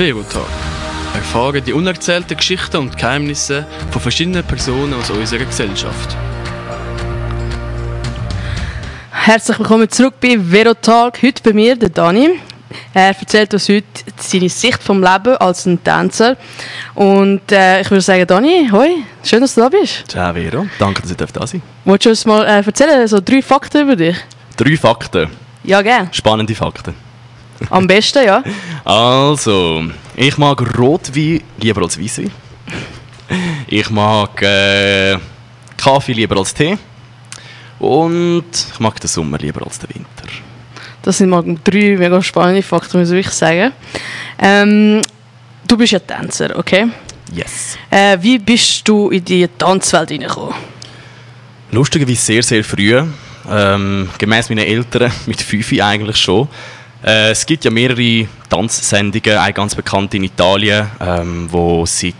Verotalk. Erfahren die unerzählten Geschichten und Geheimnisse von verschiedenen Personen aus unserer Gesellschaft. Herzlich willkommen zurück bei Verotalk. Heute bei mir, der Dani. Er erzählt uns heute seine Sicht vom Leben als ein Tänzer. Und äh, ich würde sagen, Dani, hoi, schön, dass du da bist. Ciao Vero, danke, dass ich da sein darf. Wolltest du uns mal äh, erzählen, so drei Fakten über dich? Drei Fakten. Ja, gerne. Spannende Fakten. Am besten, ja. Also, ich mag Rotwein lieber als Weißwein. Ich mag äh, Kaffee lieber als Tee. Und ich mag den Sommer lieber als den Winter. Das sind mal drei mega spannende Fakten, muss ich sagen. Ähm, du bist ja Tänzer, okay? Yes. Äh, wie bist du in die Tanzwelt hineingekommen? Lustigerweise sehr, sehr früh. Ähm, gemäß meinen Eltern, mit fünf eigentlich schon. Äh, es gibt ja mehrere Tanzsendungen, eine ganz bekannt in Italien, ähm, wo seit...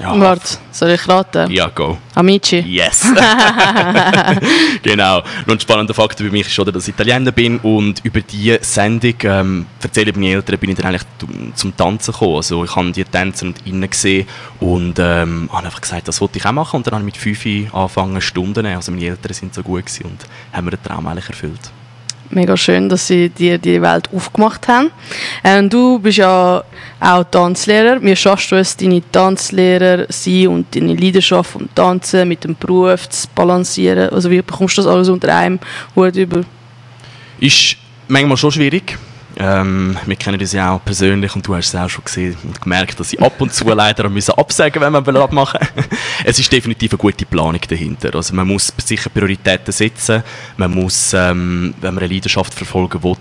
Ja, Warte, soll ich raten? Ja, go. Amici? Yes. genau. Und ein spannender Fakt für mich ist schon, dass ich Italiener bin und über diese Sendung, ähm, erzähle meine Eltern, bin ich dann eigentlich zum Tanzen gekommen. Also ich habe die Tänzer und innen gesehen und ähm, habe einfach gesagt, das wollte ich auch machen und dann habe ich mit fünf angefangen Stunden Also meine Eltern sind so gut gewesen und haben mir den Traum eigentlich erfüllt mega schön, dass sie dir die Welt aufgemacht haben. Ähm, du bist ja auch Tanzlehrer. Wie schaffst du es, deine Tanzlehrer sein und deine Leidenschaft vom Tanzen mit dem Beruf zu balancieren? Also wie bekommst du das alles unter einem Hut über? Ist manchmal schon schwierig. Ähm, wir kennen uns ja auch persönlich und du hast es auch schon gesehen und gemerkt, dass ich ab und zu leider müssen absagen wenn wir abmachen Es ist definitiv eine gute Planung dahinter. Also man muss sicher Prioritäten setzen. Man muss, ähm, wenn man eine Leidenschaft verfolgen will,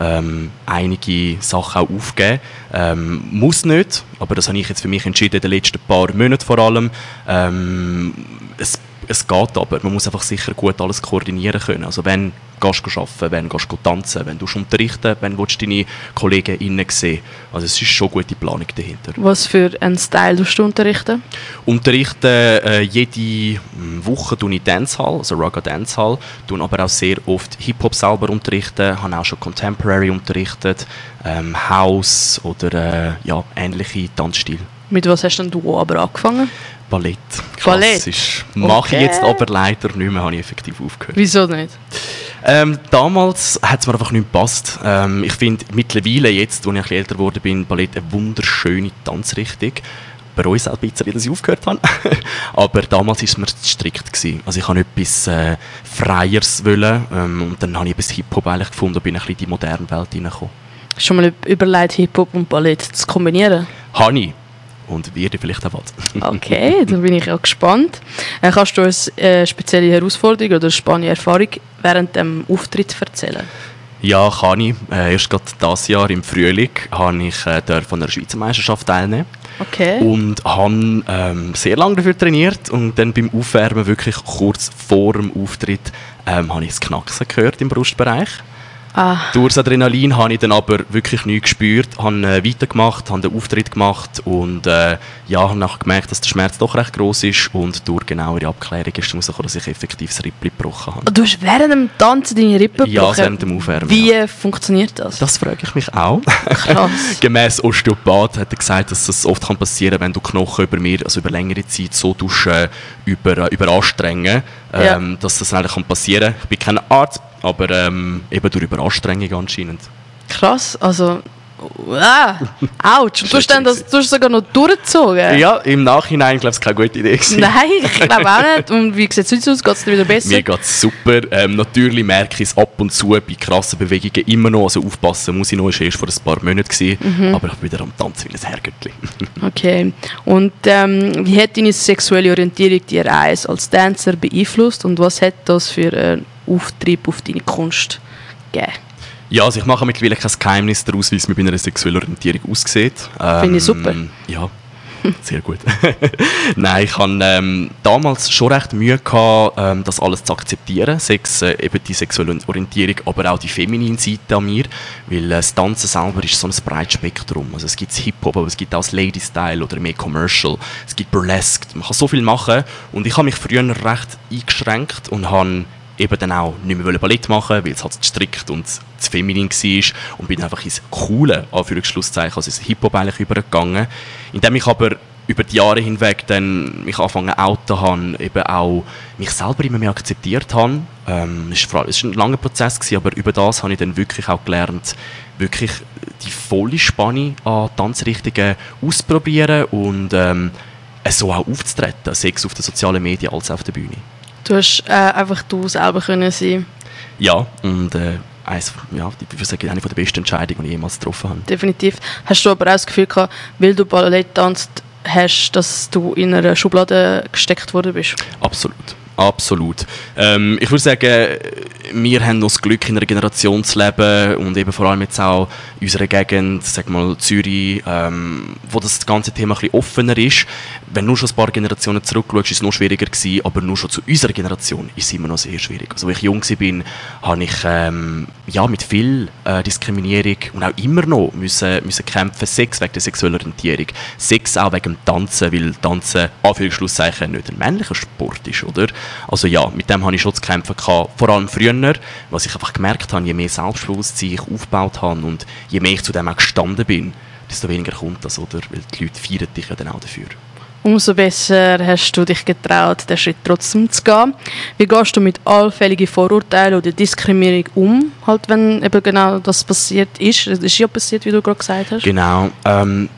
ähm, einige Sachen auch aufgeben. Ähm, muss nicht, aber das habe ich jetzt für mich entschieden in den letzten paar Monaten vor allem. Ähm, es es geht aber, man muss einfach sicher gut alles koordinieren können. Also wenn gehst du arbeiten, wenn gehst du tanzen, wenn du unterrichten, wenn du deine Kollegen innen sehen. Also es ist schon gute Planung dahinter. Was für einen Style du unterrichten? Unterrichten äh, jede hm, Woche tue ich Dancehall, also Raga Dancehall, tun aber auch sehr oft Hip-Hop selber unterrichten, habe auch schon Contemporary unterrichtet, ähm, House oder äh, ja, ähnliche Tanzstile. Mit was hast denn du aber angefangen? Ballett. Ballett. Mache okay. ich jetzt aber leider nicht mehr, habe ich effektiv aufgehört. Wieso nicht? Ähm, damals hat es mir einfach nicht gepasst. Ähm, ich finde mittlerweile, jetzt, als ich ein bisschen älter geworden bin, Ballett eine wunderschöne Tanzrichtung. Bei uns auch ein bisschen, dass ich aufgehört habe. aber damals war es mir zu strikt. Gewesen. Also ich wollte etwas äh, Freieres wollen, ähm, und dann habe ich etwas Hip-Hop gefunden und bin ein bisschen in die moderne Welt hineingekommen. Schon mal überlegt, Hip-Hop und Ballett zu kombinieren? Habe ich und werde vielleicht auch bald. okay, dann bin ich auch gespannt. Äh, kannst du uns eine spezielle Herausforderung oder spannende Erfahrung während dem Auftritt erzählen? Ja, kann ich. Äh, erst gerade dieses Jahr im Frühling habe ich äh, an einer Schweizer Meisterschaft teilnehmen. Okay. Und habe ähm, sehr lange dafür trainiert und dann beim Aufwärmen, wirklich kurz vor dem Auftritt, ähm, habe ich das Knacksen gehört im Brustbereich. Ah. Durch das Adrenalin habe ich dann aber wirklich nichts gespürt, habe äh, weitergemacht, habe den Auftritt gemacht und äh, ja, habe nachher gemerkt, dass der Schmerz doch recht groß ist und durch genauere Abklärung ist herausgekommen, dass ich effektiv das Rippli gebrochen habe. Du hast während dem Tanzen deine Rippe gebrochen? Ja, während dem Aufwärmen. Wie ja. funktioniert das? Das frage ich mich auch. Krass. Gemäss Osteopath hat er gesagt, dass das oft kann passieren wenn du Knochen über mehr, also über längere Zeit so tust, äh, über, äh, überanstrengen, ähm, ja. dass das eigentlich kann passieren kann. Ich bin kein Arzt, aber ähm, eben durch Überanstrengung anscheinend. Krass, also Ah, ouch. Du hast, dann das, du hast sogar noch durchgezogen? Ja, im Nachhinein glaube ich, keine gute Idee gewesen. Nein, ich glaube auch nicht. Und wie sieht es heute aus? Geht es dir wieder besser? Mir geht es super. Ähm, natürlich merke ich es ab und zu bei krassen Bewegungen immer noch. Also aufpassen muss ich noch. Es war erst vor ein paar Monaten. Mhm. Aber ich bin wieder am Tanzen wie ein Herrgöttli. okay. Und ähm, wie hat deine sexuelle Orientierung die Reise als Tänzer beeinflusst? Und was hat das für einen Auftrieb auf deine Kunst gegeben? Ja, also ich mache mittlerweile kein Geheimnis daraus, wie es mir bei einer sexuellen Orientierung aussieht. Ähm, Finde ich super. Ja, sehr gut. Nein, ich hatte ähm, damals schon recht Mühe, gehabt, ähm, das alles zu akzeptieren. Sex, äh, eben die sexuelle Orientierung, aber auch die feminine Seite an mir. Weil äh, das Tanzen selber ist so ein breites Spektrum. Also es gibt Hip-Hop, aber es gibt auch das Lady-Style oder mehr Commercial. Es gibt Burlesque. Man kann so viel machen. Und ich habe mich früher recht eingeschränkt und habe eben dann auch nicht mehr Ballett machen weil es halt zu strikt und zu feminin war und bin einfach ins coole, Anführungsschlusszeichen, also ins Hip-Hop eigentlich übergegangen. Indem ich aber über die Jahre hinweg dann mich angefangen outen habe, eben auch mich selber immer mehr akzeptiert habe. Ähm, war ein langer Prozess, gewesen, aber über das habe ich dann wirklich auch gelernt, wirklich die volle Spanne an Tanzrichtungen auszuprobieren und ähm, so auch aufzutreten, sei es auf den sozialen Medien als auch auf der Bühne. Du hast äh, einfach du selber können sein. Ja, und äh, eins, ja, ich würde sagen, eine der besten Entscheidungen, die ich jemals getroffen habe. Definitiv. Hast du aber auch das Gefühl gehabt, weil du Ballett tanzt, hast, dass du in einer Schublade gesteckt worden bist? Absolut. Absolut. Ähm, ich würde sagen, wir haben noch das Glück, in einer Generation zu leben und eben vor allem jetzt auch in unserer Gegend, sag mal Zürich, ähm, wo das ganze Thema ein bisschen offener ist. Wenn du schon ein paar Generationen zurückschaust, ist es noch schwieriger gewesen, aber nur schon zu unserer Generation ist es immer noch sehr schwierig. Also, als ich jung war, habe ich ähm, ja, mit viel äh, Diskriminierung und auch immer noch müssen, müssen kämpfen, Sex wegen der sexuellen Orientierung, Sex auch wegen dem Tanzen, weil Tanzen, Anführungszeichen, nicht ein männlicher Sport ist, oder? Also ja, mit dem habe ich schon zu kämpfen gehabt, vor allem früher, was ich einfach gemerkt habe, je mehr Selbstbewusstsein ich aufgebaut habe und je mehr ich zu dem auch gestanden bin, desto weniger kommt das, oder? Weil die Leute feiern dich ja dann auch dafür. Umso besser hast du dich getraut, den Schritt trotzdem zu gehen. Wie gehst du mit allfälligen Vorurteilen oder Diskriminierung um, halt, wenn eben genau das passiert ist? Das ist ja passiert, wie du gerade gesagt hast. Genau. Ähm,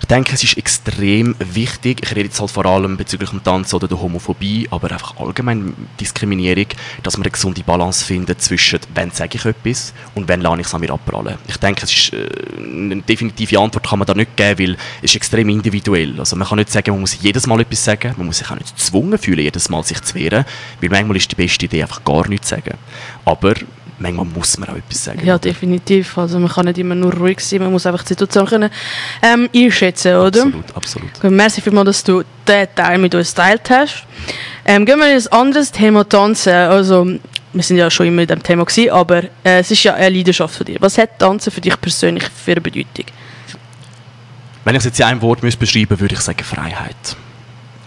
ich denke, es ist extrem wichtig, ich rede jetzt halt vor allem bezüglich dem Tanz oder der Homophobie, aber einfach allgemein Diskriminierung, dass man eine gesunde Balance findet zwischen, wann sage ich etwas und wann lasse ich es an mir abprallen. Ich denke, es ist, äh, eine definitive Antwort kann man da nicht geben, weil es ist extrem individuell. Also man kann nicht sagen, man muss jedes Mal etwas sagen, man muss sich auch nicht gezwungen fühlen, jedes Mal sich zu wehren, weil manchmal ist die beste Idee einfach gar nichts zu sagen. Aber manchmal muss man auch etwas sagen. Ja, definitiv. Also man kann nicht immer nur ruhig sein, man muss einfach die Situation können, ähm, einschätzen, oder? Absolut, absolut. Gut, merci vielmals, dass du diesen Teil mit uns geteilt hast. Ähm, gehen wir in ein anderes Thema Tanzen. Also, wir sind ja schon immer in diesem Thema gewesen, aber äh, es ist ja eine Leidenschaft von dir. Was hat Tanzen für dich persönlich für eine Bedeutung? Wenn ich es jetzt in einem Wort beschreiben müsste, würde ich sagen Freiheit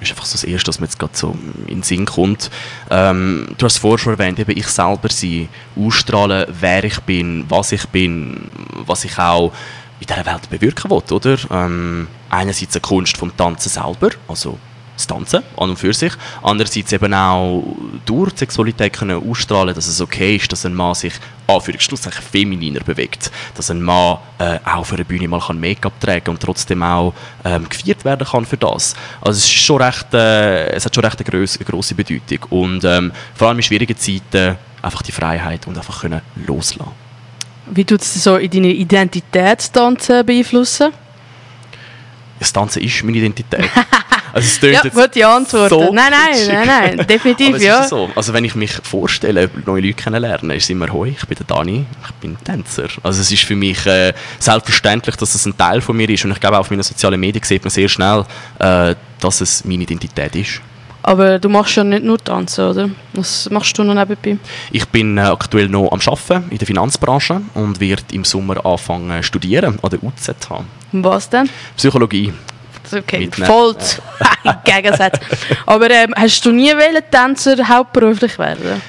ist einfach so das Erste, was mir jetzt gerade so in den Sinn kommt. Ähm, du hast vorher schon erwähnt, eben ich selber sein, ausstrahlen, wer ich bin, was ich bin, was ich auch in dieser Welt bewirken will, oder? Ähm, einerseits eine Kunst vom Tanzen selber, also das Tanzen an und für sich. Andererseits eben auch durch die Sexualität können ausstrahlen, dass es okay ist, dass ein Mann sich Anführungsschlusszeichen femininer bewegt. Dass ein Mann äh, auch für eine Bühne mal Make-up tragen und trotzdem auch ähm, gefeiert werden kann für das. Also es, ist schon recht, äh, es hat schon recht eine, grosse, grosse Bedeutung. Und ähm, vor allem in schwierigen Zeiten einfach die Freiheit und einfach können loslassen. Wie tut es so in deine Identität tanzen beeinflussen? Das Tanzen ist meine Identität. Also es ja, gute Antwort. So nein, nein, nein, nein, definitiv, ja. So. Also wenn ich mich vorstelle, neue Leute kennenlernen, ist es immer, hoi, ich bin der Dani, ich bin Tänzer. Also es ist für mich äh, selbstverständlich, dass das ein Teil von mir ist und ich glaube, auf meinen sozialen Medien sieht man sehr schnell, äh, dass es meine Identität ist. Aber du machst ja nicht nur Tanzen, oder? Was machst du noch nebenbei? Ich bin äh, aktuell noch am Arbeiten in der Finanzbranche und werde im Sommer anfangen zu studieren an der UZH. Was denn? Psychologie. Okay, voll im Gegensatz. Aber ähm, hast du nie wollen, Tänzer hauptberuflich werden?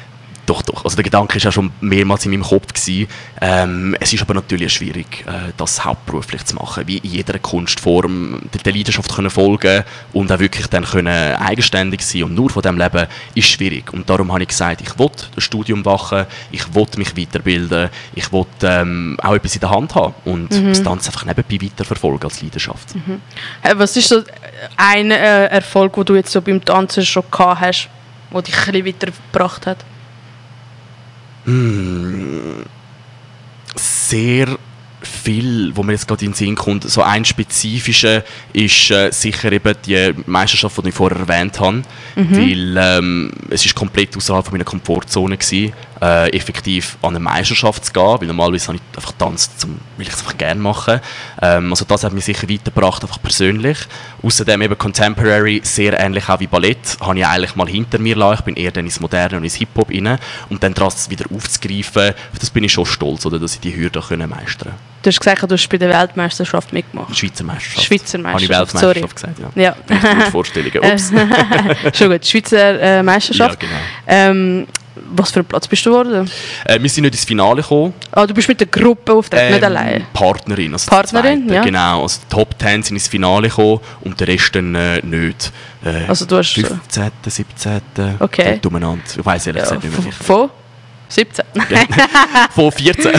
Doch, doch. Also der Gedanke war ja schon mehrmals in meinem Kopf. Gewesen. Ähm, es ist aber natürlich schwierig, äh, das hauptberuflich zu machen. Wie in jeder Kunstform der, der Leidenschaft können folgen und auch wirklich dann können eigenständig sein und nur von dem leben, ist schwierig. Und darum habe ich gesagt, ich will das Studium machen, ich will mich weiterbilden, ich will ähm, auch etwas in der Hand haben und mhm. das Tanzen einfach nebenbei weiterverfolgen als Leidenschaft. Mhm. Was ist so ein äh, Erfolg, den du jetzt so beim Tanzen schon gehabt hast, der dich ein bisschen weitergebracht hat? Hm, sehr viel, wo mir jetzt gerade in den Sinn kommt. So ein spezifischer ist äh, sicher eben die Meisterschaft, die ich vorher erwähnt habe, mhm. weil ähm, es ist komplett außerhalb meiner Komfortzone gewesen, äh, effektiv an eine Meisterschaft zu gehen, weil normalerweise habe ich einfach tanzt, zum, weil ich es einfach gerne mache. Ähm, also das hat mich sicher weitergebracht, einfach persönlich. Außerdem eben Contemporary, sehr ähnlich auch wie Ballett, habe ich eigentlich mal hinter mir lassen. Ich bin eher dann ins Moderne und ins Hip-Hop rein und dann das wieder aufzugreifen, auf das bin ich schon stolz, oder, dass ich die Hürde können meistern Du hast gesagt, du hast bei der Weltmeisterschaft mitgemacht. Schweizer Meisterschaft. Schweizer Meisterschaft. Habe ich Weltmeisterschaft Sorry. gesagt, ja. ja. Vorstellungen. Ups. Schon gut, Schweizer äh, Meisterschaft. Ja, genau. Ähm, was für ein Platz bist du geworden? Äh, wir sind nicht ins Finale gekommen. Ah, du bist mit der Gruppe auftreten, nicht allein. Partnerin. Also Partnerin, zweite, ja. Genau. Also die Top 10 sind ins Finale gekommen und der Rest dann äh, nicht. Äh, Also du hast... 15., 17. Okay. umeinander. Ich weiß ehrlich Ja, gesagt nicht mehr. von, sicher. von 17? Von 14.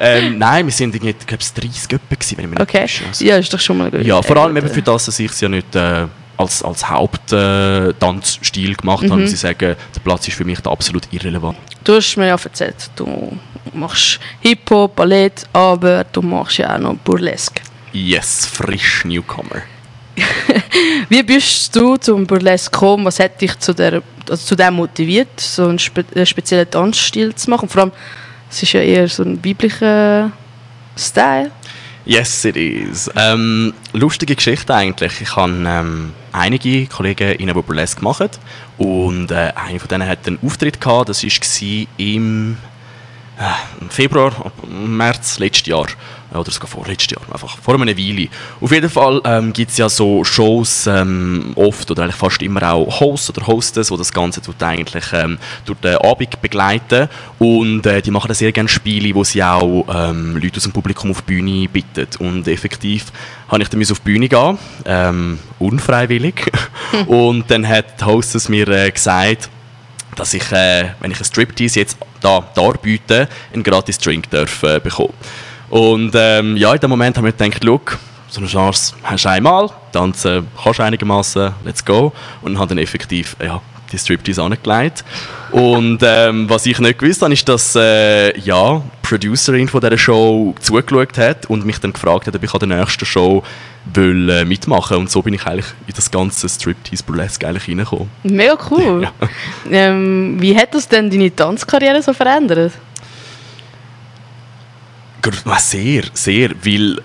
ähm, nein, wir sind irgendwie, ich glaube, 30 Göppen gewesen, wenn ich mich nicht Okay. täusche. Also, Ja, ist doch schon mal gut. ja, vor allem Äh, eben für das, dass ich es ja nicht äh, als, als Haupttanzstil äh, gemacht Mhm. habe, muss ich sagen, der Platz ist für mich da absolut irrelevant. Du hast mir ja erzählt, du machst Hip-Hop, Ballett, aber du machst ja auch noch Burlesque. Yes, frisch Newcomer. Wie bist du zum Burlesque gekommen? Was hat dich zu, der, also zu dem motiviert, so einen, spe einen speziellen Tanzstil zu machen? Vor allem, es ist ja eher so ein weiblicher Style. Yes, it is. Ähm, lustige Geschichte eigentlich. Ich habe ähm, einige Kollegen in einer Burlesque gemacht und äh, einer von denen hat einen Auftritt gehabt. Das war im, äh, Februar, März letztes Jahr. Oder sogar vorletztes Jahr, einfach vor einer Weile. Auf jeden Fall ähm, gibt es ja so Shows ähm, oft oder eigentlich fast immer auch Hosts oder Hostess, die das Ganze tut eigentlich ähm, durch den Abend begleiten und äh, die machen da sehr gerne Spiele, wo sie auch ähm, Leute aus dem Publikum auf die Bühne bitten und effektiv habe ich dann auf die Bühne gehen, ähm, unfreiwillig und dann hat die Hostess mir äh, gesagt, dass ich, äh, wenn ich ein Striptease jetzt da darbiete, einen gratis Drink darf, äh, bekommen. Und ähm, ja, in dem Moment habe ich mir gedacht, look, so eine Chance hast du einmal, tanzen kannst du einigermaßen, let's go. Und habe dann effektiv ja, die Striptease angelegt. Und ähm, was ich nicht gewusst habe, ist, dass äh, ja, die Producerin von dieser Show zugeschaut hat und mich dann gefragt hat, ob ich an der nächsten Show will, äh, mitmachen Und so bin ich eigentlich in das ganze Striptease-Burlesque eigentlich reingekommen. Mega cool. Ja. ähm, wie hat das denn deine Tanzkarriere so verändert? Gr- Sehr, sehr, weil äh,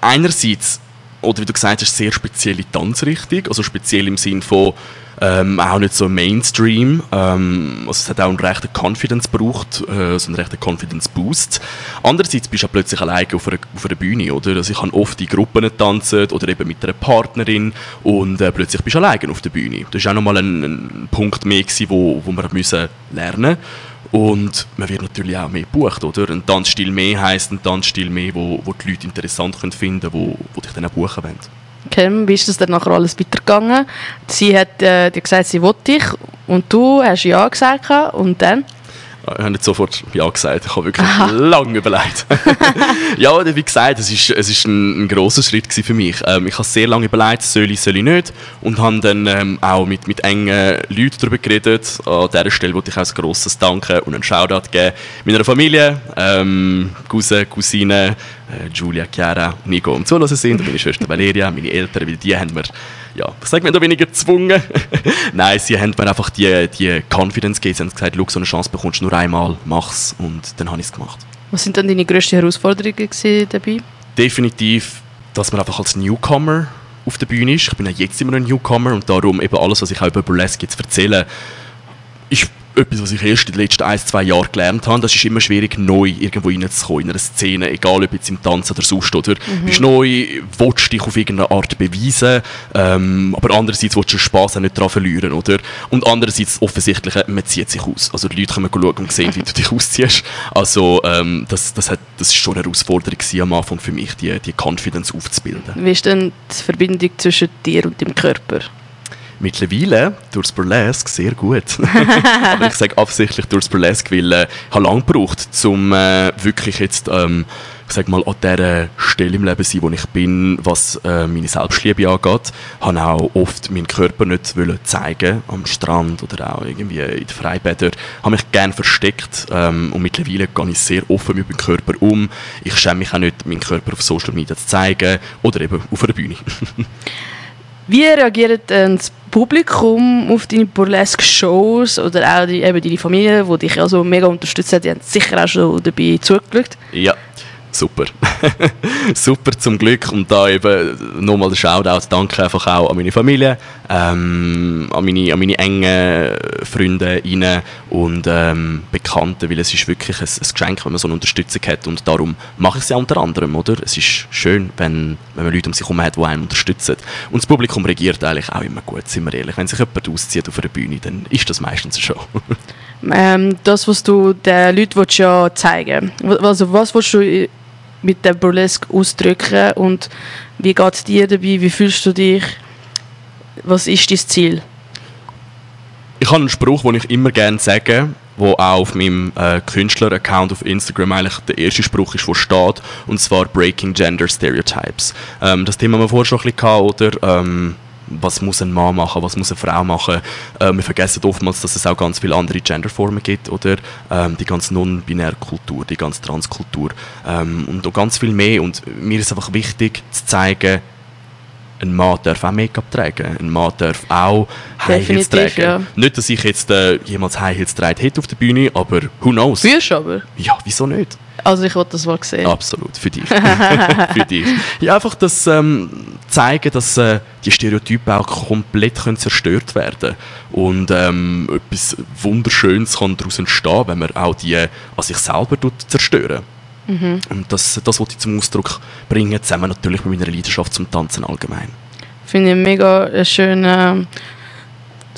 einerseits, oder wie du gesagt hast, sehr spezielle Tanzrichtung, also speziell im Sinn von ähm, auch nicht so Mainstream, ähm, also es hat auch einen rechten Confidence gebraucht, äh, so einen rechten Confidence Boost. Andererseits bist du ja plötzlich alleine auf einer, auf einer Bühne, oder? Also ich habe oft in Gruppen getanzt oder eben mit einer Partnerin und äh, plötzlich bist du alleine auf der Bühne. Das war auch nochmal ein, ein Punkt mehr, gewesen, wo, wo wir müssen lernen und man wird natürlich auch mehr gebucht, oder? Ein Tanzstil mehr heisst ein Tanzstil mehr, wo, wo die Leute interessant können finden können, wo, wo dich dann auch buchen wollen. Okay, wie ist das dann nachher alles weitergegangen? Sie hat äh, dir gesagt, sie will dich und du hast ja gesagt und dann? Ich habe nicht sofort Ja gesagt, ich habe wirklich lange überlegt. ja, oder wie gesagt, es ist, es ist ein, ein grosser Schritt für mich. Ähm, ich habe sehr lange überlegt, soll ich, soll ich nicht. Und habe dann ähm, auch mit, mit engen Leuten darüber geredet. An dieser Stelle wollte ich auch ein grosses Danke und einen Shoutout geben. Meiner Familie, ähm, Cousin, Cousine, äh, Julia, Chiara, Nico und Zulassen sind, und meine Schwester Valeria, meine Eltern, weil die haben mir, ja, was sagt man da weniger gezwungen? Nein, sie haben mir einfach die, die Confidence gegeben. Sie haben gesagt, schau, so eine Chance bekommst du nur einmal, mach's. Und dann habe ich es gemacht. Was sind dann deine grössten Herausforderungen dabei? Definitiv, dass man einfach als Newcomer auf der Bühne ist. Ich bin ja jetzt immer noch ein Newcomer und darum eben alles, was ich auch über Burlesque jetzt erzähle, ist etwas, was ich erst in den letzten ein, zwei Jahren gelernt habe. Das ist immer schwierig, neu irgendwo reinzukommen, in einer Szene, egal ob jetzt im Tanz oder sonst, oder? Du bist neu, willst dich auf irgendeine Art beweisen, ähm, aber andererseits willst du den Spass auch nicht daran verlieren, oder? Und andererseits offensichtlich, äh, man zieht sich aus. Also die Leute kommen schauen und sehen, wie du dich ausziehst. Also ähm, das, das, hat, das ist schon eine Herausforderung am Anfang für mich, die, die Confidence aufzubilden. Wie ist denn die Verbindung zwischen dir und deinem Körper? Mittlerweile durchs Burlesque sehr gut. Aber ich sage absichtlich durchs Burlesque, weil äh, ich habe lange gebraucht, um äh, wirklich jetzt, ähm, ich sag mal, an dieser Stelle im Leben zu sein, wo ich bin, was äh, meine Selbstliebe angeht. Ich habe auch oft meinen Körper nicht wollen zeigen am Strand oder auch irgendwie in den Freibädern. Ich habe mich gerne versteckt ähm, und mittlerweile gehe ich sehr offen mit meinem Körper um. Ich schäme mich auch nicht, meinen Körper auf Social Media zu zeigen oder eben auf einer Bühne. Wie reagiert äh, das Publikum auf deine Burlesque-Shows oder auch die, eben deine Familie, die dich also mega unterstützt hat? Die haben sicher auch schon dabei zugeschaut. Ja, super. super zum Glück. Und da eben nochmal der Shoutout, danke einfach auch an meine Familie, ähm, an, meine, an meine engen Freunde rein und ähm, Bekannte, weil es ist wirklich ein, ein Geschenk, wenn man so eine Unterstützung hat und darum mache ich es ja unter anderem, oder? Es ist schön, wenn, wenn man Leute um sich herum hat, die einen unterstützen. Und das Publikum reagiert eigentlich auch immer gut, sind wir ehrlich. Wenn sich jemand auszieht auf einer Bühne, dann ist das meistens so. Ähm, das, was du den Leuten willst ja zeigen Also was willst du mit dem Burlesque ausdrücken und wie geht es dir dabei? Wie fühlst du dich? Was ist dein Ziel? Ich habe einen Spruch, den ich immer gerne sage, wo auch auf meinem äh, Künstler-Account auf Instagram eigentlich der erste Spruch ist, der steht, und zwar Breaking Gender Stereotypes. Ähm, das Thema haben wir vorher schon ein bisschen gehabt, oder? Ähm, was muss ein Mann machen, was muss eine Frau machen. Äh, wir vergessen oftmals, dass es auch ganz viele andere Genderformen gibt, oder ähm, die ganze non-binäre Kultur, die ganze Transkultur ähm, und auch ganz viel mehr. Und mir ist einfach wichtig zu zeigen, ein Mann darf auch Make-up tragen. Ein Mann darf auch High Heels tragen. Ja. Nicht, dass ich jetzt äh, jemals High Heels getragen hätte auf der Bühne, aber who knows? Würdest aber? Ja, wieso nicht? Also ich wollte das mal sehen. Absolut, für dich. für dich. Ja, einfach das ähm, zeigen, dass äh, die Stereotypen auch komplett können zerstört werden und ähm, etwas Wunderschönes kann daraus entstehen, wenn man auch die an sich selber zerstören Mhm. Und das, das wollte ich zum Ausdruck bringen, zusammen natürlich mit meiner Leidenschaft zum Tanzen allgemein. Finde ich mega schön.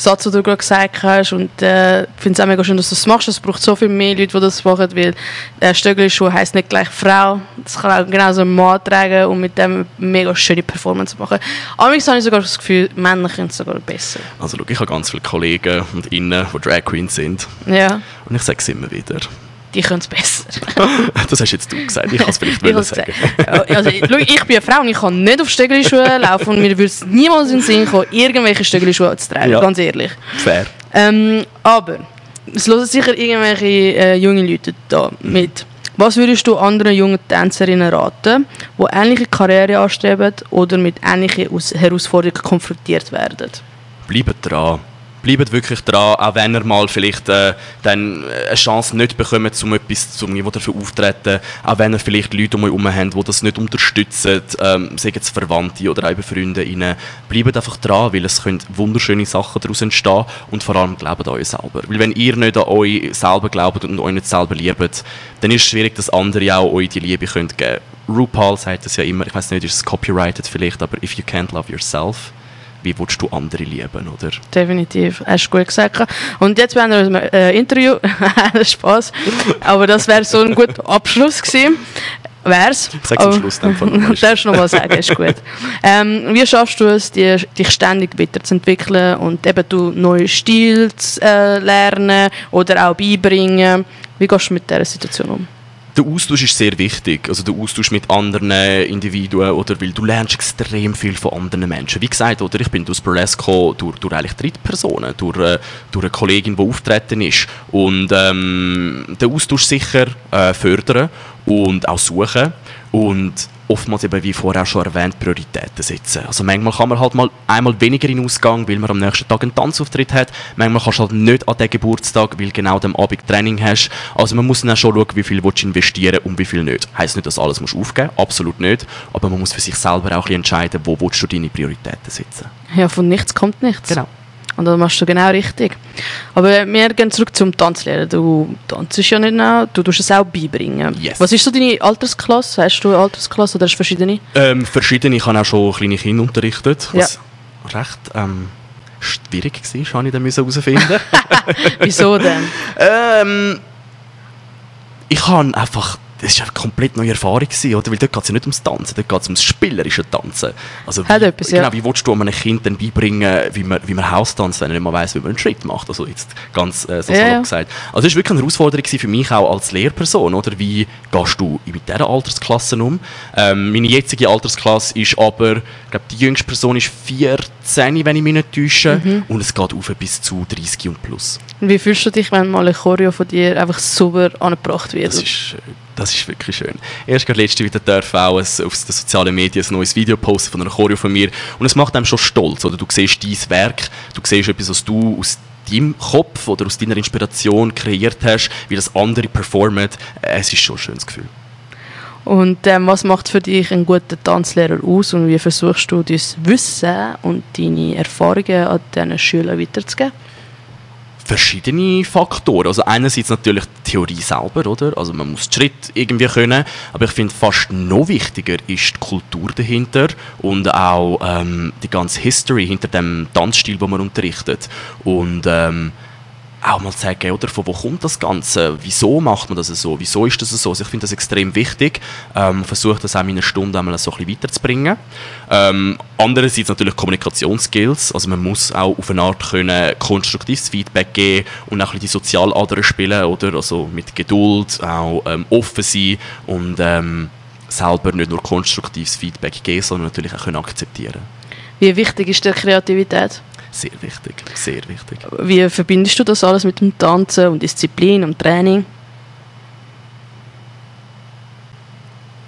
Satz, den du gerade gesagt hast. Und äh, ich finde es auch mega schön, dass du das machst. Es braucht so viel mehr Leute, die das machen, weil äh, Stöckelschuhe heisst nicht gleich Frau. Das kann auch genauso ein Mann tragen und mit dem mega schöne Performance machen. Amigs habe ich sogar das Gefühl, Männer können es sogar besser. Also schau, ich habe ganz viele Kollegen und Innen, die Drag Queens sind. Ja. Und ich sage es immer wieder die können es besser. das hast jetzt du gesagt, ich kann es vielleicht wollen sagen. also, schau, ich bin eine Frau und ich kann nicht auf Stöckelschuhe laufen und mir würde es niemals in den Sinn kommen, irgendwelche Stöckelschuhe zu tragen, ja. ganz ehrlich. Fair. Ähm, aber, es hören sicher irgendwelche äh, junge Leute da mit. Was würdest du anderen jungen Tänzerinnen raten, die ähnliche Karriere anstreben oder mit ähnlichen Herausforderungen konfrontiert werden? Bleiben dran bleibt wirklich dran, auch wenn er mal vielleicht äh, dann eine Chance nicht bekommt, um etwas zum dafür auftreten, auch wenn er vielleicht Leute um euch herum haben, die das nicht unterstützen, ähm, sagen es Verwandte oder auch Freunde ihnen, bleibt einfach dran, weil es können wunderschöne Sachen daraus entstehen und vor allem glaubt an euch selber. Weil wenn ihr nicht an euch selber glaubt und euch nicht selber liebt, dann ist es schwierig, dass andere auch euch die Liebe geben können. RuPaul sagt das ja immer, ich weiß nicht, ist es copyrighted vielleicht, aber if you can't love yourself, wie willst du andere lieben, oder? Definitiv, hast du gut gesagt. Und jetzt werden wir ein äh, Interview, Spaß, aber das wäre so ein guter Abschluss gewesen. Wär's. Sag am Schluss dann von Du darfst noch mal sagen, ist gut. Ähm, wie schaffst du es, dich, dich ständig weiterzuentwickeln und eben du neue Stile zu äh, lernen oder auch beibringen? Wie gehst du mit dieser Situation um? Der Austausch ist sehr wichtig. Also der Austausch mit anderen Individuen, oder weil du lernst extrem viel von anderen Menschen. Wie gesagt, oder ich bin aus Burlesque durch, durch eigentlich Drittpersonen, durch, äh, durch eine Kollegin, die auftreten ist. Und ähm, den Austausch sicher äh, fördern und auch suchen. Und oftmals eben, wie vorher schon erwähnt, Prioritäten setzen. Also manchmal kann man halt mal einmal weniger in Ausgang, weil man am nächsten Tag einen Tanzauftritt hat. Manchmal kannst du halt nicht an den Geburtstag, weil genau am Abend Training hast. Also man muss dann schon schauen, wie viel du investieren und wie viel nicht. Heißt nicht, dass alles musst aufgeben absolut nicht. Aber man muss für sich selber auch ein entscheiden, wo willst du deine Prioritäten setzen. Ja, von nichts kommt nichts. Genau. Und das machst du genau richtig. Aber wir gehen zurück zum Tanzlehrer. Du tanzt ja nicht noch, du tust es auch beibringen. Yes. Was ist so deine Altersklasse? Hast du eine Altersklasse oder hast du verschiedene? Ähm, verschiedene. Ich habe auch schon kleine Kinder unterrichtet, was ja. recht ähm, schwierig war, habe ich dann herausfinden Wieso denn? ähm, ich habe einfach das war eine komplett neue Erfahrung, gewesen, oder? weil dort geht es ja nicht ums Tanzen, dort geht es ums spielerische Tanzen. Also wie, etwas, genau, ja. wie willst du einem Kind dann beibringen, wie man, wie man Haustanzt, wenn er nicht mal weiss, wie man einen Schritt macht, also jetzt ganz äh, so ja, salopp gesagt. Also das war wirklich eine Herausforderung für mich auch als Lehrperson, oder? wie gehst du mit dieser Altersklasse um? Ähm, meine jetzige Altersklasse ist aber, ich glaube die jüngste Person ist 14, wenn ich mich nicht täusche, mhm. und es geht auf bis zu 30 und plus. Wie fühlst du dich, wenn mal ein Choreo von dir einfach super angebracht wird? Das ist, das ist wirklich schön. Erst gerade letzte wieder darf auch auf den sozialen Medien ein neues Video posten von einer Choreo von mir und es macht einem schon stolz, oder? Du siehst dein Werk, du siehst etwas, was du aus deinem Kopf oder aus deiner Inspiration kreiert hast, wie das andere performen. Es ist schon ein schönes Gefühl. Und ähm, was macht für dich einen guten Tanzlehrer aus und wie versuchst du dein Wissen und deine Erfahrungen an diesen Schülern weiterzugeben? Verschiedene Faktoren. Also einerseits natürlich die Theorie selber, oder? Also man muss Schritt irgendwie können, aber ich finde fast noch wichtiger ist die Kultur dahinter und auch ähm, die ganze History hinter dem Tanzstil, den man unterrichtet. Und ähm, auch mal sagen, oder, von wo kommt das Ganze, wieso macht man das so, wieso ist das so. Also ich finde das extrem wichtig, ähm, versuche das auch in einer Stunde einmal so ein bisschen weiterzubringen. Ähm, andererseits natürlich Kommunikationsskills, also man muss auch auf eine Art können konstruktives Feedback geben und auch ein bisschen die Sozialadern spielen, oder, also mit Geduld, auch ähm, offen sein und ähm, selber nicht nur konstruktives Feedback geben, sondern natürlich auch können akzeptieren. Wie wichtig ist die Kreativität? Sehr wichtig, sehr wichtig. Wie verbindest du das alles mit dem Tanzen und Disziplin und Training?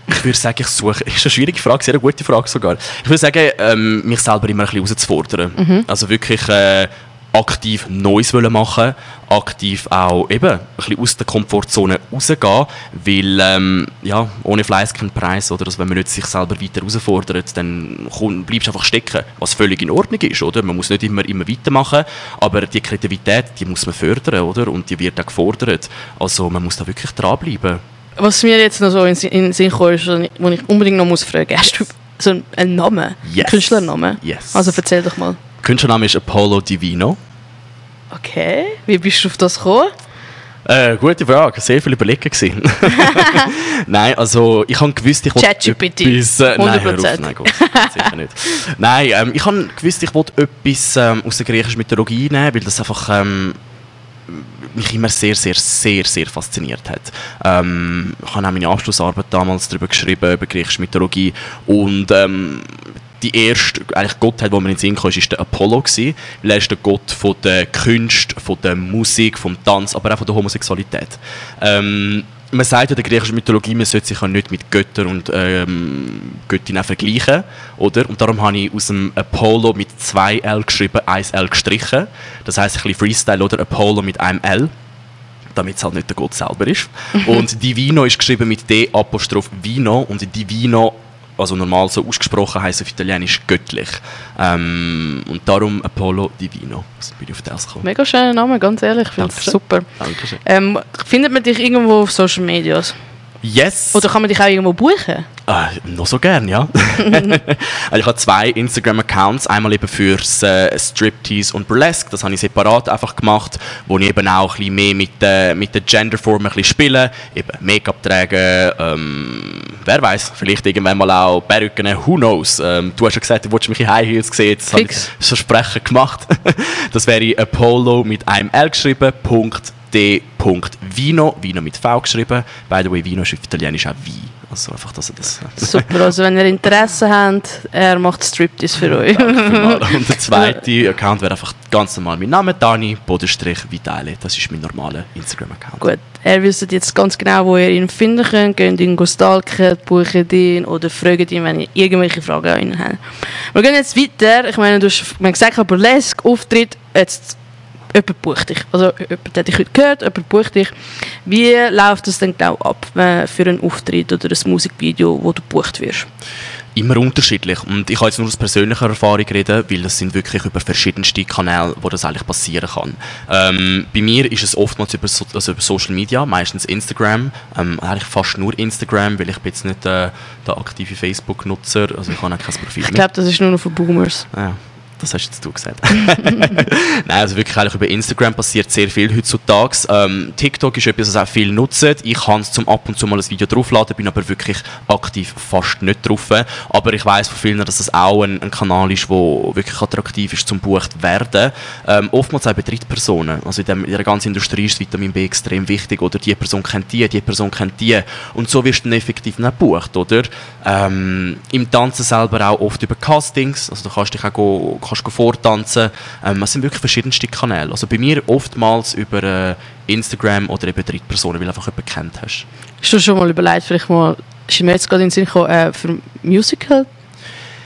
Ich würde sagen, ich suche, ist eine schwierige Frage, sehr eine gute Frage sogar. Ich würde sagen, ähm, mich selber immer ein bisschen herauszufordern. Mhm. Also wirklich äh, aktiv Neues wollen machen, aktiv auch eben ein bisschen aus der Komfortzone rausgehen, weil ähm, ja, ohne Fleiß kein Preis, oder? Also wenn man nicht sich selber weiter herausfordert, dann komm, bleibst du einfach stecken, was völlig in Ordnung ist, oder? Man muss nicht immer, immer weitermachen, aber die Kreativität, die muss man fördern, oder? Und die wird auch gefordert. Also man muss da wirklich dranbleiben. Was mir jetzt noch so in, in den Sinn kommt, ist, wo ich unbedingt noch muss fragen, hast du so einen Namen? Yes. Künstlernamen? Yes. Also erzähl doch mal. Künstlername ist Apollo Divino. Okay, wie bist du auf das gekommen? Äh, gute Frage, sehr viel überlegen gewesen. nein, also ich habe gewusst, ich wollte etwas... Äh, nein, hör 100%. auf, nein, Gott, sicher nicht. Nein, ähm, ich habe gewusst, ich wollte etwas ähm, aus der griechischen Mythologie nehmen, weil das einfach ähm, mich immer sehr, sehr, sehr, sehr fasziniert hat. Ähm, ich habe auch meine Abschlussarbeit damals darüber geschrieben, über griechische Mythologie und ähm, die erste eigentlich Gottheit, die mir in den Sinn kam, ist der Apollo gewesen, weil er ist der Gott von der Kunst, von der Musik, vom Tanz, aber auch von der Homosexualität. Ähm, man sagt in der griechischen Mythologie, man sollte sich ja nicht mit Göttern und ähm, Göttinnen vergleichen, oder? Und darum habe ich aus dem Apollo mit zwei L geschrieben, eins L gestrichen. Das heißt ein bisschen Freestyle, oder? Apollo mit einem L damit es halt nicht der Gott selber ist. Und Divino ist geschrieben mit D Apostroph Vino und Divino, also normal so ausgesprochen, heißt auf Italienisch göttlich. Ähm, und darum Apollo Divino. So bin ich auf das gekommen. Mega schöner Name, ganz ehrlich, ich finde es super. Dankeschön. Ähm, findet man dich irgendwo auf Social Medias? Yes! Oder kann man dich auch irgendwo buchen? Äh, noch so gern, ja. also ich habe zwei Instagram-Accounts. Einmal eben fürs äh, Striptease und Burlesque. Das habe ich separat einfach gemacht, wo ich eben auch ein bisschen mehr mit, äh, mit den Genderformen ein bisschen spiele. Eben Make-up tragen, ähm, wer weiß, vielleicht irgendwann mal auch Perücken, who knows. Ähm, du hast ja gesagt, du wolltest mich in High Heels sehen. Jetzt habe ich das Versprechen gemacht. das wäre Apollo mit einem L geschrieben, Punkt D. Vino, mit V geschrieben. By the way, Vino ist auf Italienisch auch Wein. Also einfach, dass ihr das... Super, also wenn ihr Interesse habt, er macht Striptease für euch. Und der zweite Account wäre einfach ganz normal mein Name, Dani, Bodenstrich, Vitale. Das ist mein normaler Instagram-Account. Gut, er wisst jetzt ganz genau, wo ihr ihn finden könnt. Geht ihn stalken, bucht ihn oder fragt ihn, wenn ihr irgendwelche Fragen an ihn habt. Wir gehen jetzt weiter. Ich meine, du hast gesagt, Burlesque, Auftritt, jetzt jemand bucht dich. Also jemand hat dich heute gehört, jemand bucht dich. Wie läuft das denn genau ab äh, für einen Auftritt oder ein Musikvideo, wo du gebucht wirst? Immer unterschiedlich. Und ich kann jetzt nur aus persönlicher Erfahrung reden, weil das sind wirklich über verschiedenste Kanäle, wo das eigentlich passieren kann. Ähm, bei mir ist es oftmals über, so, also über Social Media, meistens Instagram. Ähm, eigentlich fast nur Instagram, weil ich bin jetzt nicht äh, der aktive Facebook-Nutzer. Also ich habe auch kein Profil Ich glaube, das ist nur noch für Boomers. Ja, das hast jetzt du gesagt. Nein, also wirklich eigentlich über Instagram passiert sehr viel heutzutage. Ähm, TikTok ist etwas, das auch viel nutzen. Ich kann zum ab und zu mal ein Video draufladen, bin aber wirklich aktiv fast nicht drauf. Aber ich weiß von vielen, dass das auch ein, ein Kanal ist, der wirklich attraktiv ist zum gebucht werden. Ähm, oftmals auch bei Drittpersonen. Also in, dem, in der ganzen Industrie ist Vitamin B extrem wichtig. Oder die Person kennt die, die Person kennt die. Und so wirst du dann effektiv nicht gebucht, oder? Ähm, Im Tanzen selber auch oft über Castings. Also du kannst dich auch go, kannst vortanzen. Ähm, es sind wirklich verschiedenste Kanäle. Also bei mir oftmals über äh, Instagram oder eben Drittpersonen, weil du einfach jemanden kennt hast. Hast du schon mal überlegt, vielleicht mal, ist mir jetzt gerade in den Sinn gekommen, äh, für Musical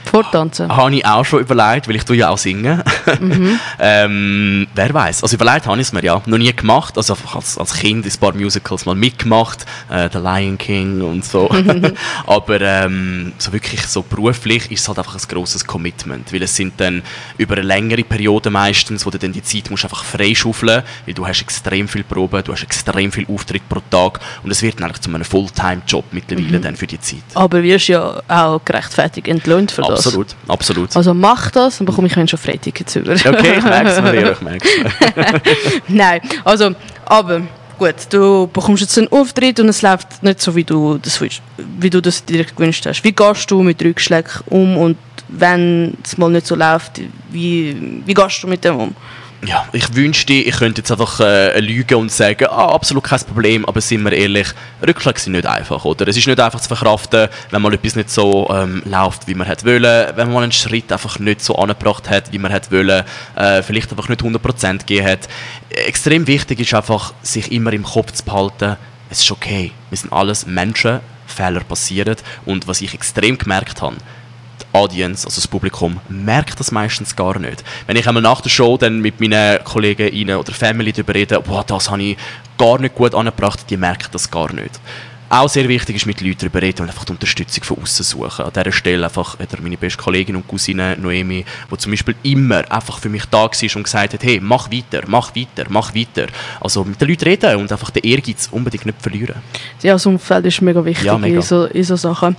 vortanzen? Habe ich auch schon überlegt, weil ich ja auch singen. ähm, wer weiß? Also überlegt habe ich es mir ja. Noch nie gemacht. Also als, als Kind in ein paar Musicals mal mitgemacht. Äh, The Lion King und so. Aber ähm, so wirklich so beruflich ist es halt einfach ein grosses Commitment. Weil es sind dann über eine längere Periode meistens, wo du dann die Zeit musst einfach freischaufeln weil du hast extrem viel Proben, du hast extrem viel Auftritt pro Tag und es wird dann eigentlich zu einem Fulltime-Job mittlerweile dann für die Zeit. Aber wirst ja auch gerechtfertigt entlohnt für das. Absolut, absolut. Also mach das, dann bekomme ich wenn schon Freitickets über. Okay, ich merke es mir, ich merke es Nein, also, aber gut, du bekommst jetzt einen Auftritt und es läuft nicht so, wie du das, wie du das dir gewünscht hast. Wie gehst du mit Rückschlägen um und wenn es mal nicht so läuft, wie, wie gehst du mit dem um? Ja, ich wünschte, ich könnte jetzt einfach äh, lügen und sagen, ah, absolut kein Problem, aber sind wir ehrlich, Rückschläge sind nicht einfach, oder? Es ist nicht einfach zu verkraften, wenn mal etwas nicht so ähm, läuft, wie man hätte wollen, wenn man einen Schritt einfach nicht so angebracht hat, wie man hätte wollen, äh, vielleicht einfach nicht 100% gegeben hat. Extrem wichtig ist einfach, sich immer im Kopf zu behalten, es ist okay, wir sind alles Menschen, Fehler passieren und was ich extrem gemerkt habe, Audience, also das Publikum, merkt das meistens gar nicht. Wenn ich einmal nach der Show dann mit meinen Kollegen oder Family darüber rede, boah, das habe ich gar nicht gut angebracht, die merken das gar nicht. Auch sehr wichtig ist, mit Leuten darüber reden und einfach die Unterstützung von außen suchen. An dieser Stelle einfach wieder meine beste Kollegin und Cousine Noemi, die zum Beispiel immer einfach für mich da war und gesagt hat, hey, mach weiter, mach weiter, mach weiter. Also mit den Leuten reden und einfach den Ehrgeiz unbedingt nicht verlieren. Ja, das Umfeld ist mega wichtig Ja, mega. In, so, in so Sachen.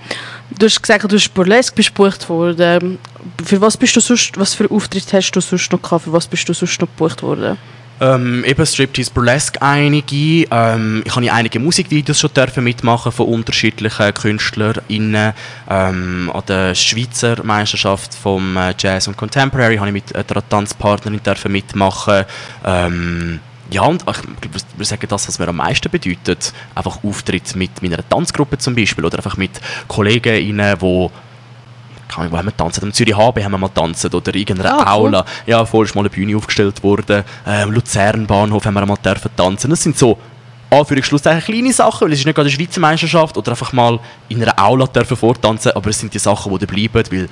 Du hast gesagt, du bist Burlesque bist gebucht worden. Für was bist du sonst, was für Auftritte hast du sonst noch gehabt? Für was bist du sonst noch gebucht worden? Ähm, eben Striptease Burlesque einige. Ähm, ich habe ja einige Musikvideos schon dürfen mitmachen von unterschiedlichen KünstlerInnen. Ähm, an der Schweizer Meisterschaft vom äh, Jazz und Contemporary habe ich mit einer Tanzpartnerin dürfen mitmachen. Ähm, ja, und ich würde sagen, das, was mir am meisten bedeutet, einfach Auftritt mit meiner Tanzgruppe zum Beispiel oder einfach mit KollegInnen, die keine Ahnung, wo haben wir tanzt? Am Zürich HB haben wir mal tanzt oder in irgendeiner Ah, cool. Aula. Ja, vorher ist mal eine Bühne aufgestellt worden. Ähm, Luzern Bahnhof haben wir mal dürfen tanzen. Das sind so Anführungsschlusszeichen kleine Sachen, weil es ist nicht gerade eine Schweizer Meisterschaft oder einfach mal in einer Aula dürfen vortanzen, aber es sind die Sachen, die da bleiben, weil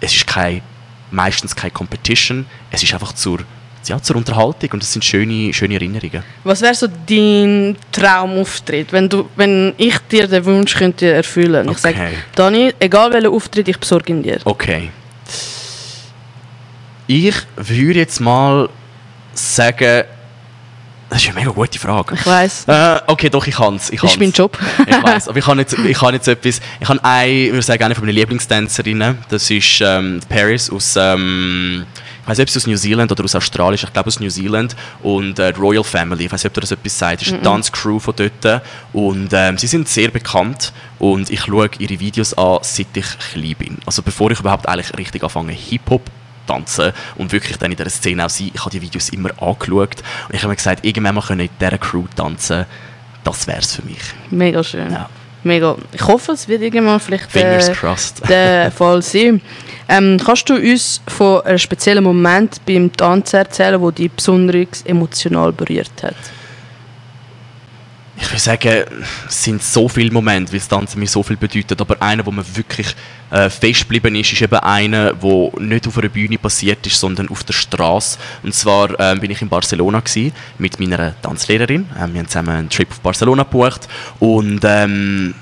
es ist kein, meistens keine Competition, es ist einfach zur, ja, zur Unterhaltung und es sind schöne, schöne Erinnerungen. Was wäre so dein Traumauftritt, wenn, du, wenn ich dir den Wunsch könnte erfüllen? Ich sage, Okay. Dani, egal welchen Auftritt, ich besorge ihn dir. Okay. Ich würde jetzt mal sagen, das ist eine mega gute Frage. Ich weiss, Äh, okay, doch, ich kann es. Ich das ist mein. Job. ich weiß, aber ich habe jetzt, ich habe jetzt etwas. Ich habe eine, ich würde sagen, eine von meinen Lieblingstänzerinnen. Das ist ähm, Paris aus, ähm, weiß nicht, ob sie aus New Zealand oder aus Australien ist. Ich glaube aus New Zealand und äh, Royal Family. Ich weiß nicht, ob ihr das etwas sagt. Das ist eine Tanzcrew von dort und ähm, sie sind sehr bekannt und ich schaue ihre Videos an, seit ich klein bin. Also bevor ich überhaupt eigentlich richtig anfange Hip Hop tanzen und wirklich dann in dieser Szene auch sein. Ich habe die Videos immer angeschaut und ich habe mir gesagt, irgendwann mal können in dieser Crew tanzen. Das wäre es für mich. Mega schön. Ja. Mega. Ich hoffe, es wird irgendwann vielleicht äh, der Fall sein. Ähm, kannst du uns von einem speziellen Moment beim Tanzen erzählen, wo dich besonders emotional berührt hat? Ich würde sagen, es sind so viele Momente, weil das Tanzen mir so viel bedeutet. Aber einer, wo mir wirklich äh, fest geblieben ist, ist eben einer, der nicht auf einer Bühne passiert ist, sondern auf der Straße. Und zwar ähm, bin ich in Barcelona gewesen, mit meiner Tanzlehrerin. Ähm, wir haben zusammen einen Trip auf Barcelona gebucht. Und ähm,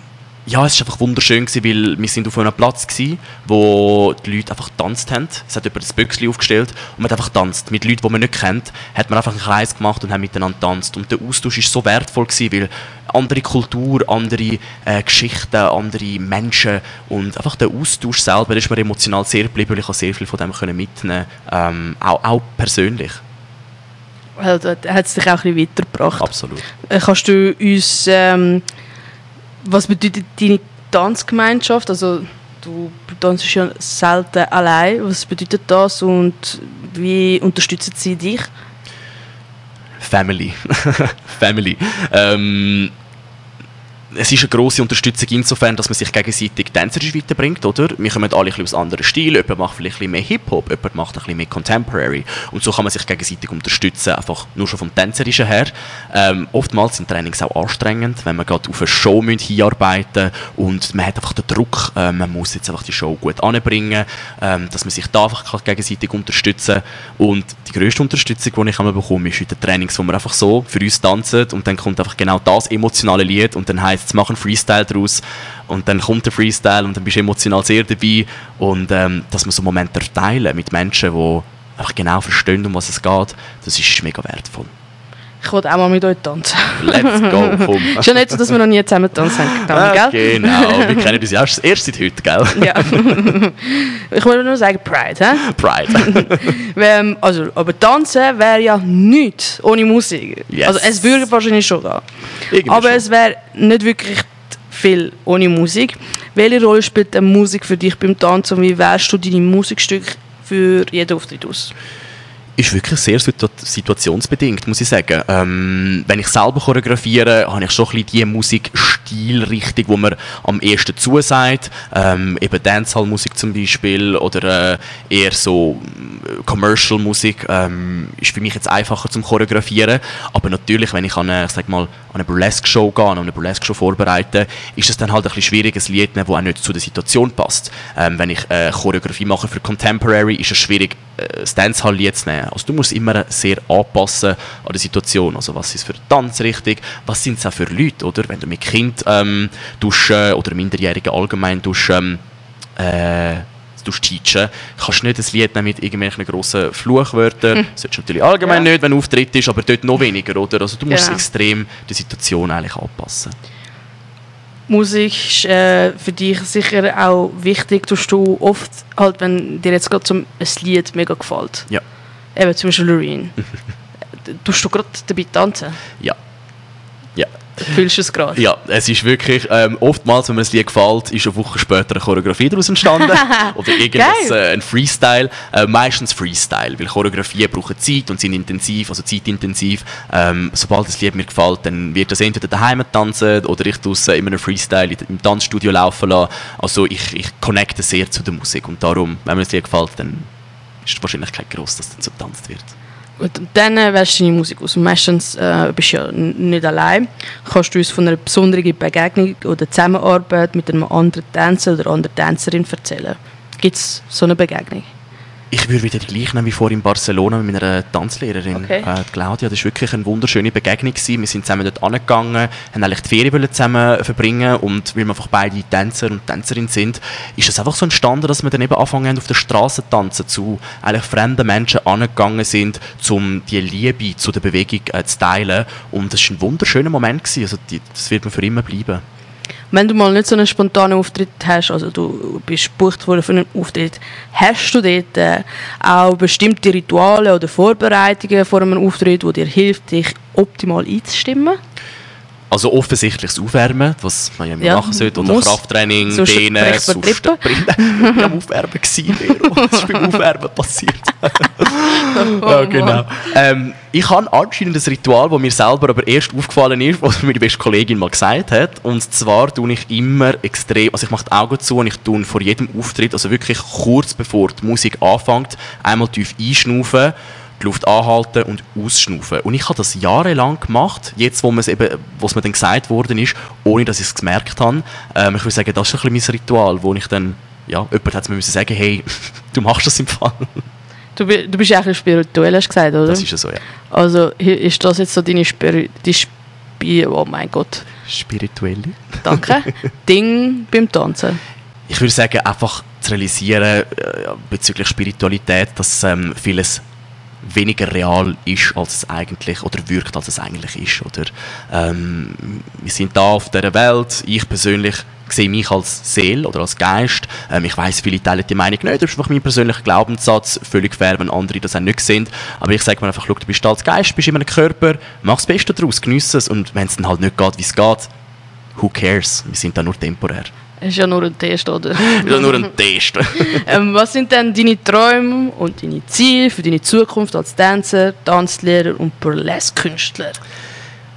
ja, es war einfach wunderschön, gewesen, weil wir sind auf einem Platz gewesen, wo die Leute einfach getanzt haben. Es hat jemand das Büchsli aufgestellt und man hat einfach getanzt. Mit Leuten, die man nicht kennt, hat man einfach einen Kreis gemacht und haben miteinander getanzt. Und der Austausch war so wertvoll, gewesen, weil andere Kultur, andere äh, Geschichten, andere Menschen und einfach der Austausch selber ist mir emotional sehr geblieben, weil ich habe sehr viel von dem können mitnehmen ähm, auch, auch persönlich. Also, da hat es dich auch ein bisschen weitergebracht. Absolut. Äh, Kannst du uns, ähm, was bedeutet deine Tanzgemeinschaft? Also du tanzt ja selten allein. Was bedeutet das und wie unterstützen sie dich? Family. Family. Ähm, es ist eine grosse Unterstützung insofern, dass man sich gegenseitig tänzerisch weiterbringt, oder? Wir kommen alle ein bisschen aus anderen Stilen. Jemand macht vielleicht ein bisschen mehr Hip-Hop, jemand macht ein bisschen mehr Contemporary. Und so kann man sich gegenseitig unterstützen, einfach nur schon vom Tänzerischen her. Ähm, oftmals sind Trainings auch anstrengend, wenn man gerade auf eine Show hinarbeiten und man hat einfach den Druck, äh, man muss jetzt einfach die Show gut anbringen, ähm, dass man sich da einfach kann gegenseitig unterstützen Und die grösste Unterstützung, die ich bekomme, ist in den Trainings, wo wir einfach so für uns tanzen und dann kommt einfach genau das emotionale Lied und dann heisst es, mach Freestyle daraus und dann kommt der Freestyle und dann bist du emotional sehr dabei und ähm, dass man so Momente teilen mit Menschen, die einfach genau verstehen, um was es geht, das ist mega wertvoll. Ich wollte auch mal mit euch tanzen. Let's go, komm. Ja nicht so, dass wir noch nie zusammen tanzen haben, Ah, gell? genau, wir kennen uns ja erst, erst seit heute, gell? Ja. ich wollte nur sagen, Pride, hä? Pride. Wenn, also, aber tanzen wäre ja nichts ohne Musik. Yes. Also es würde wahrscheinlich schon gehen. Irgendwie aber schon. es wäre nicht wirklich viel ohne Musik. Welche Rolle spielt denn Musik für dich beim Tanzen und wie wählst du deine Musikstücke für jeden Auftritt aus? Ist wirklich sehr situ- situationsbedingt, muss ich sagen. Ähm, wenn ich selber choreografiere, habe ich schon ein bisschen die Musikstilrichtung, wo mir am ehesten zusagt. Ähm, eben Dancehall-Musik zum Beispiel oder äh, eher so äh, Commercial-Musik ähm, ist für mich jetzt einfacher zum choreografieren. Aber natürlich, wenn ich an ich sag mal, an eine Burlesque-Show gehe, an eine Burlesque-Show vorbereite, ist es dann halt ein bisschen schwierig, ein Lied zu nehmen, das auch nicht zu der Situation passt. Ähm, wenn ich äh, Choreografie mache für Contemporary, ist es schwierig, äh, das Dancehall-Lied zu nehmen. Also du musst immer sehr anpassen an der Situation. Also was ist für Tanzrichtung, was sind es auch für Leute, oder? Wenn du mit Kind ähm, äh, oder Minderjährigen allgemein tust, ähm, äh, teachen, kannst nicht ein Lied nehmen mit irgendwelchen grossen Fluchwörtern. Das solltest du natürlich allgemein Ja. nicht, wenn Auftritt ist, aber dort noch weniger, oder? Also du musst Genau. extrem die Situation eigentlich anpassen. Musik ist äh, für dich sicher auch wichtig. Tust du oft, halt, wenn dir jetzt gerade ein Lied mega gefällt, Ja. eben zum Beispiel Loreen, tust du gerade dabei tanzen? Ja. Fühlst du es gerade? Ja, es ist wirklich, ähm, oftmals, wenn mir ein Lied gefällt, ist eine Woche später eine Choreografie daraus entstanden. Oder irgendwas, äh, ein Freestyle. Äh, meistens Freestyle, weil Choreografien brauchen Zeit und sind intensiv, also zeitintensiv. Ähm, sobald das Lied mir gefällt, dann wird das entweder daheim tanzen oder ich draussen in einem Freestyle in- im Tanzstudio laufen lassen. Also ich, ich connecte sehr zu der Musik und darum, wenn mir das Lied gefällt, dann ist die Wahrscheinlichkeit groß, dass dann so getanzt wird. Und dann äh, wählst du deine Musik aus. Und meistens äh, bist du ja nicht allein. Kannst du uns von einer besonderen Begegnung oder Zusammenarbeit mit einem anderen Tänzer oder anderen Tänzerin erzählen? Gibt es so eine Begegnung? Ich würde wieder die gleiche nehmen wie vor in Barcelona mit meiner Tanzlehrerin, Okay. äh, Claudia. Das war wirklich eine wunderschöne Begegnung. Gewesen. Wir sind zusammen dort angegangen, haben eigentlich die Ferien zusammen verbringen und weil wir einfach beide Tänzer und Tänzerin sind, ist es einfach so entstanden, dass wir dann eben angefangen haben, auf der Straße zu tanzen, zu eigentlich fremden Menschen angegangen sind, um die Liebe zu der Bewegung äh, zu teilen. Und das war ein wunderschöner Moment. Gewesen. Also die, das wird mir für immer bleiben. Wenn du mal nicht so einen spontanen Auftritt hast, also du bist gebucht worden für einen Auftritt, hast du dort äh, auch bestimmte Rituale oder Vorbereitungen vor einem Auftritt, die dir hilft, dich optimal einzustimmen? Also offensichtlich das Aufwärmen, was man ja immer Ja, machen sollte, oder muss. Krafttraining, Sonst Dehnen, sonst Brillen. Ich war am Aufwärmen, gewesen. Das ist beim Aufwärmen passiert. ja, genau. Ähm, ich habe anscheinend ein Ritual, das mir selber aber erst aufgefallen ist, was mir die beste Kollegin mal gesagt hat. Und zwar tue ich immer extrem, also ich mache die Augen zu und ich tue vor jedem Auftritt, also wirklich kurz bevor die Musik anfängt, einmal tief einschnaufen die Luft anhalten und ausschnaufen. Und ich habe das jahrelang gemacht, jetzt wo es eben, wo es mir dann gesagt worden ist, ohne dass ich es gemerkt habe. Ähm, ich würde sagen, das ist ein bisschen mein Ritual, wo ich dann, ja, jemand hat mir müssen sagen, hey, du machst das im Fall. Du, du bist ja ein bisschen spirituell, hast du gesagt, oder? Das ist ja so, ja. Also ist das jetzt so deine Spiri die Spi oh mein Gott, Spirituelle. danke, Ding beim Tanzen? Ich würde sagen, einfach zu realisieren äh, bezüglich Spiritualität, dass ähm, vieles weniger real ist, als es eigentlich, oder wirkt, als es eigentlich ist. Oder, ähm, wir sind da auf dieser Welt. Ich persönlich sehe mich als Seele oder als Geist. Ähm, ich weiß, viele teilen die Meinung nicht. Das ist einfach mein persönlicher Glaubenssatz. Völlig fair, wenn andere das auch nicht sehen. Aber ich sage mir einfach, schau, du bist als Geist, bist in einem Körper, mach das Beste daraus, geniesse es. Und wenn es dann halt nicht geht, wie es geht, who cares? Wir sind da nur temporär. Ist ja nur ein Test, oder? Ist nur ein Test. ähm, was sind denn deine Träume und deine Ziele für deine Zukunft als Tänzer, Tanzlehrer und Burlesque-Künstler?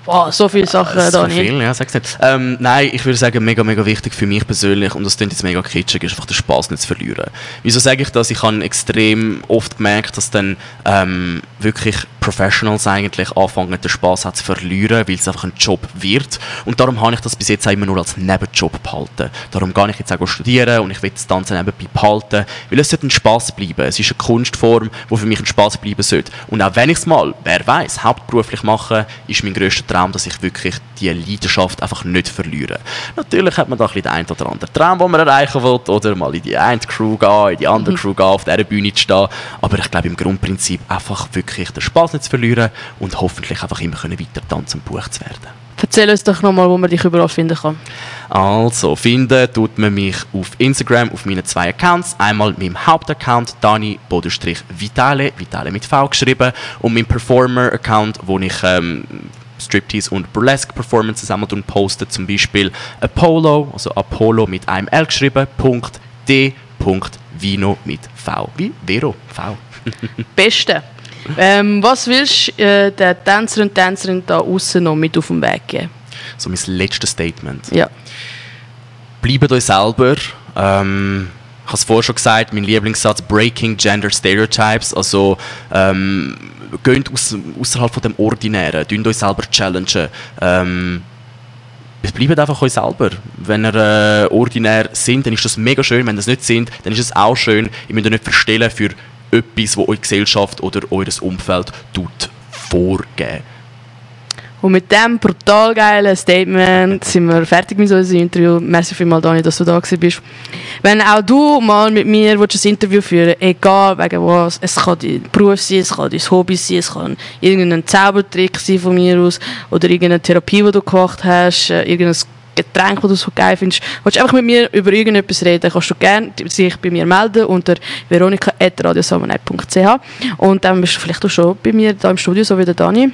Wow, so viele Sachen, Äh, so Daniel. viel, ja, sag's nicht. Ähm, nein, ich würde sagen, mega, mega wichtig für mich persönlich, und das klingt jetzt mega kitschig, ist einfach den Spaß nicht zu verlieren. Wieso sage ich das? Ich habe extrem oft gemerkt, dass dann ähm, wirklich Professionals eigentlich anfangen, den Spaß auch zu verlieren, weil es einfach ein Job wird. Und darum habe ich das bis jetzt auch immer nur als Nebenjob behalten. Darum gehe ich jetzt auch studieren und ich will das Tanzen nebenbei behalten, weil es sollte ein Spaß bleiben. Es ist eine Kunstform, die für mich ein Spaß bleiben sollte. Und auch wenn ich es mal, wer weiß, hauptberuflich mache, ist mein grösster Traum, dass ich wirklich diese Leidenschaft einfach nicht verliere. Natürlich hat man da ein bisschen den einen oder anderen Traum, den man erreichen will, oder mal in die eine Crew gehen, in die andere Crew gehen, auf dieser Bühne zu stehen. Aber ich glaube, im Grundprinzip einfach wirklich den Spaß nicht zu verlieren und hoffentlich einfach immer können weiter tanzen und Buch zu werden. Erzähl uns doch nochmal, wo man dich überall finden kann. Also, finden tut man mich auf Instagram auf meinen zwei Accounts. Einmal meinem Hauptaccount, Dani-Vitale, Vitale mit V geschrieben, und meinem Performer-Account, wo ich ähm, Striptease und Burlesque Performances einmal poste, zum Beispiel Apollo, also Apollo mit einem L geschrieben, Punkt D, Punkt Vino mit V, wie Vero, V. Beste. Ähm, was willst du äh, den Tänzer und Tänzerin da außen noch mit auf den Weg geben? So mein letztes Statement. Ja. Bleibt euch selber. Ähm, ich habe es vorher schon gesagt, mein Lieblingssatz Breaking Gender Stereotypes. Also ähm, geht aus, außerhalb von dem Ordinären, tun euch selber challengen. Ähm, bleibt einfach euch selber. Wenn ihr äh, ordinär sind, dann ist das mega schön. Wenn ihr es nicht sind, dann ist es auch schön. Ihr müsst euch nicht verstellen für etwas, das eure Gesellschaft oder eures Umfeld tut vorgeben. Und mit diesem brutal geilen Statement sind wir fertig mit unserem Interview. Merci vielmals, Dani, dass du da bist. Wenn auch du mal mit mir ein Interview führen willst, egal wegen was, es kann dein Beruf sein, es kann dein Hobby sein, es kann irgendein Zaubertrick sein von mir aus oder irgendeine Therapie, die du gemacht hast, äh, irgendein Getränk, das du so geil findest, willst du einfach mit mir über irgendetwas reden, kannst du gerne sich bei mir melden unter veronika.radiosammanheit.ch und dann bist du vielleicht auch schon bei mir da im Studio, so wie der Dani.